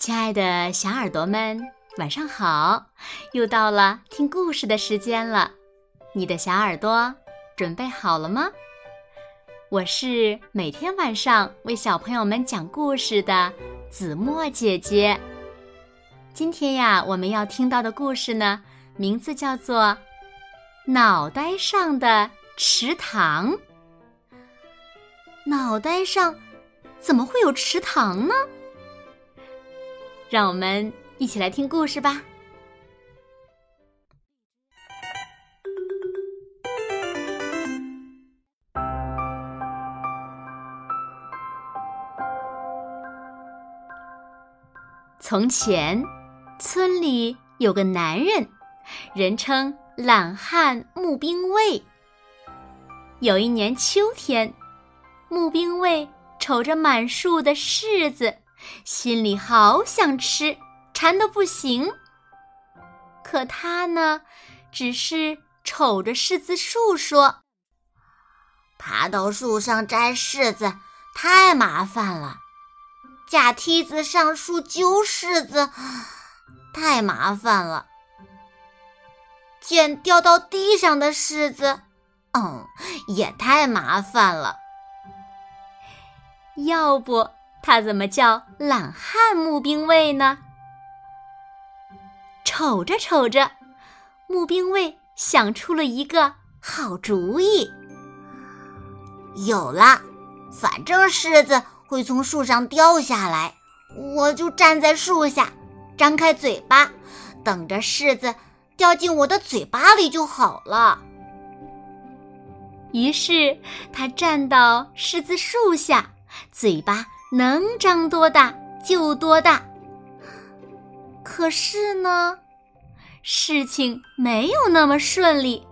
亲爱的小耳朵们，晚上好！又到了听故事的时间了，你的小耳朵准备好了吗？我是每天晚上为小朋友们讲故事的子墨姐姐。今天呀，我们要听到的故事呢，名字叫做《脑袋上的池塘》。脑袋上怎么会有池塘呢？让我们一起来听故事吧。从前，村里有个男人，人称懒汉募兵卫。有一年秋天，募兵卫瞅着满树的柿子。心里好想吃，馋得不行。可他呢，只是瞅着柿子树说：“爬到树上摘柿子太麻烦了，架梯子上树揪柿子太麻烦了，捡掉到地上的柿子，嗯，也太麻烦了。要不……”他怎么叫懒汉募兵卫呢？瞅着瞅着，募兵卫想出了一个好主意。有了，反正柿子会从树上掉下来，我就站在树下，张开嘴巴，等着柿子掉进我的嘴巴里就好了。于是他站到柿子树下，嘴巴。能长多大就多大。可是呢，事情没有那么顺利。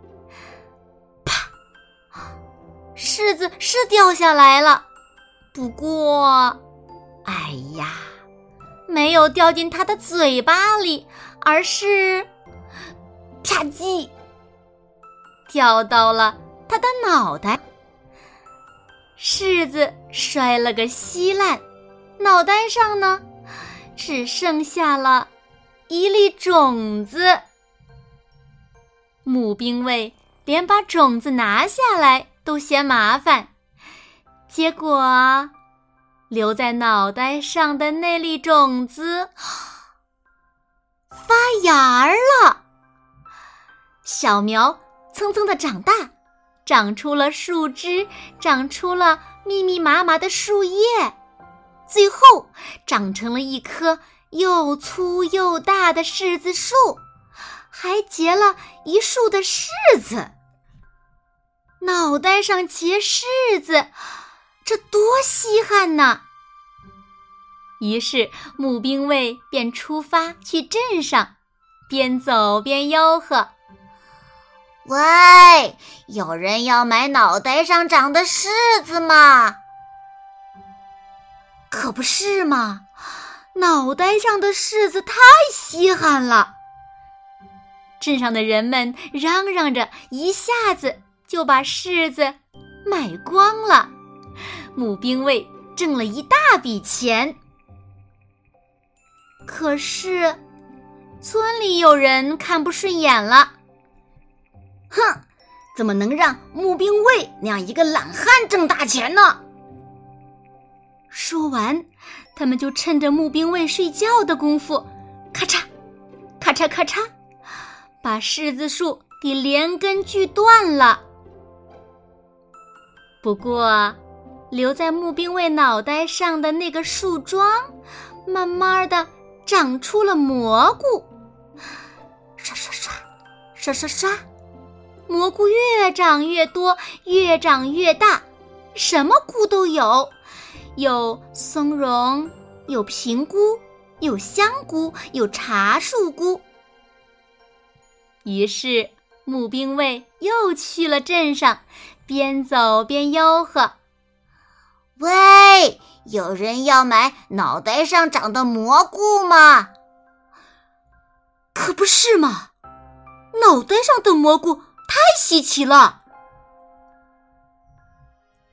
啪！柿子是掉下来了，不过，哎呀，没有掉进他的嘴巴里，而是啪叽掉到了他的脑袋。柿子摔了个稀烂，脑袋上呢，只剩下了一粒种子。母兵卫连把种子拿下来都嫌麻烦，结果留在脑袋上的那粒种子发芽儿了，小苗蹭蹭的长大。长出了树枝，长出了密密麻麻的树叶，最后长成了一棵又粗又大的柿子树，还结了一树的柿子。脑袋上结柿子，这多稀罕呐！于是募兵卫便出发去镇上，边走边吆喝。喂，有人要买脑袋上长的柿子吗？可不是嘛，脑袋上的柿子太稀罕了。镇上的人们嚷嚷着，一下子就把柿子买光了。母兵卫挣了一大笔钱。可是，村里有人看不顺眼了。哼，怎么能让募兵卫那样一个懒汉挣大钱呢？说完，他们就趁着募兵卫睡觉的功夫，咔嚓，咔嚓咔嚓，把柿子树给连根锯断了。不过，留在募兵卫脑袋上的那个树桩，慢慢的长出了蘑菇，刷刷刷，刷刷刷。蘑菇越长越多，越长越大，什么菇都有，有松茸，有平菇，有香菇，有茶树菇。于是，募兵卫又去了镇上，边走边吆喝：“喂，有人要买脑袋上长的蘑菇吗？可不是嘛，脑袋上的蘑菇。”太稀奇了！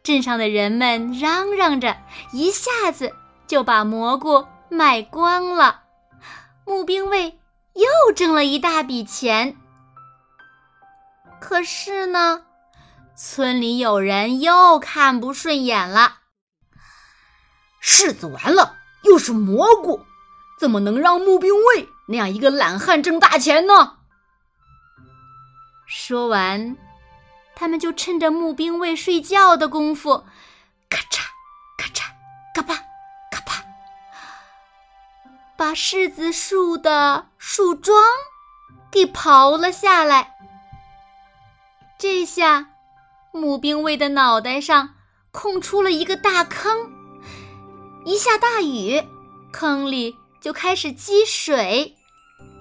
镇上的人们嚷嚷着，一下子就把蘑菇卖光了，募兵卫又挣了一大笔钱。可是呢，村里有人又看不顺眼了。柿子完了，又是蘑菇，怎么能让募兵卫那样一个懒汉挣大钱呢？说完，他们就趁着募兵卫睡觉的功夫，咔嚓咔嚓嘎巴嘎巴，把柿子树的树桩给刨了下来。这下，募兵卫的脑袋上空出了一个大坑。一下大雨，坑里就开始积水，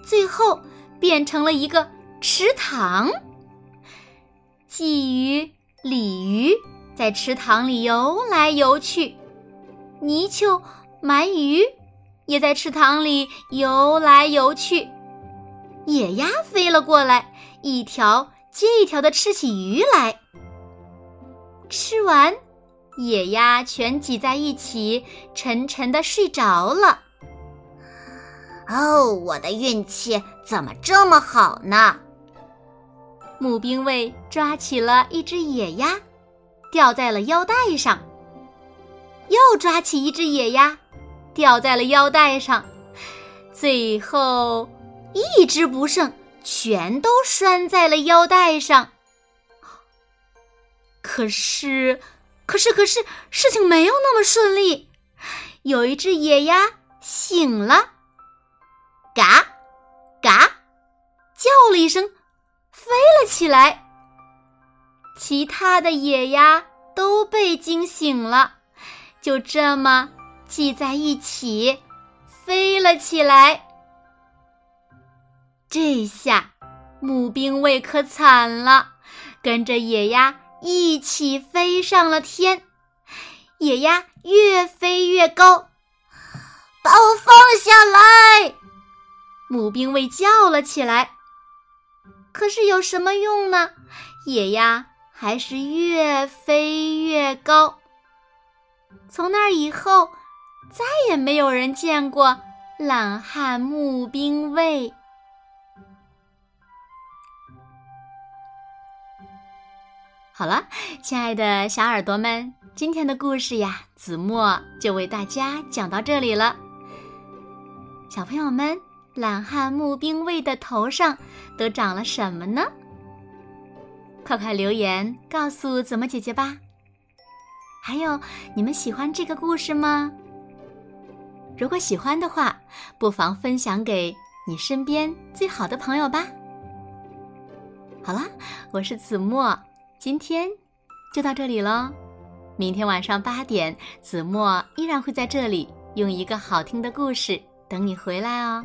最后变成了一个池塘。鲫鱼、鲤鱼在池塘里游来游去，泥鳅、鳗鱼也在池塘里游来游去，野鸭飞了过来，一条。接一条的吃起鱼来，吃完，野鸭全挤在一起，沉沉的睡着了。哦，我的运气怎么这么好呢？募兵卫抓起了一只野鸭，吊在了腰带上，又抓起一只野鸭，吊在了腰带上，最后一只不剩。全都拴在了腰带上。可是，可是，可是，事情没有那么顺利。有一只野鸭醒了，嘎，嘎，叫了一声，飞了起来。其他的野鸭都被惊醒了，就这么系在一起，飞了起来。这下，募兵卫可惨了，跟着野鸭一起飞上了天。野鸭越飞越高，把我放下来！募兵卫叫了起来。可是有什么用呢？野鸭还是越飞越高。从那以后，再也没有人见过懒汉募兵卫。好了，亲爱的小耳朵们，今天的故事呀，子墨就为大家讲到这里了。小朋友们，懒汉募兵卫的头上都长了什么呢？快快留言告诉子墨姐姐吧。还有，你们喜欢这个故事吗？如果喜欢的话，不妨分享给你身边最好的朋友吧。好了，我是子墨。今天就到这里喽，明天晚上八点，子墨依然会在这里用一个好听的故事等你回来哦。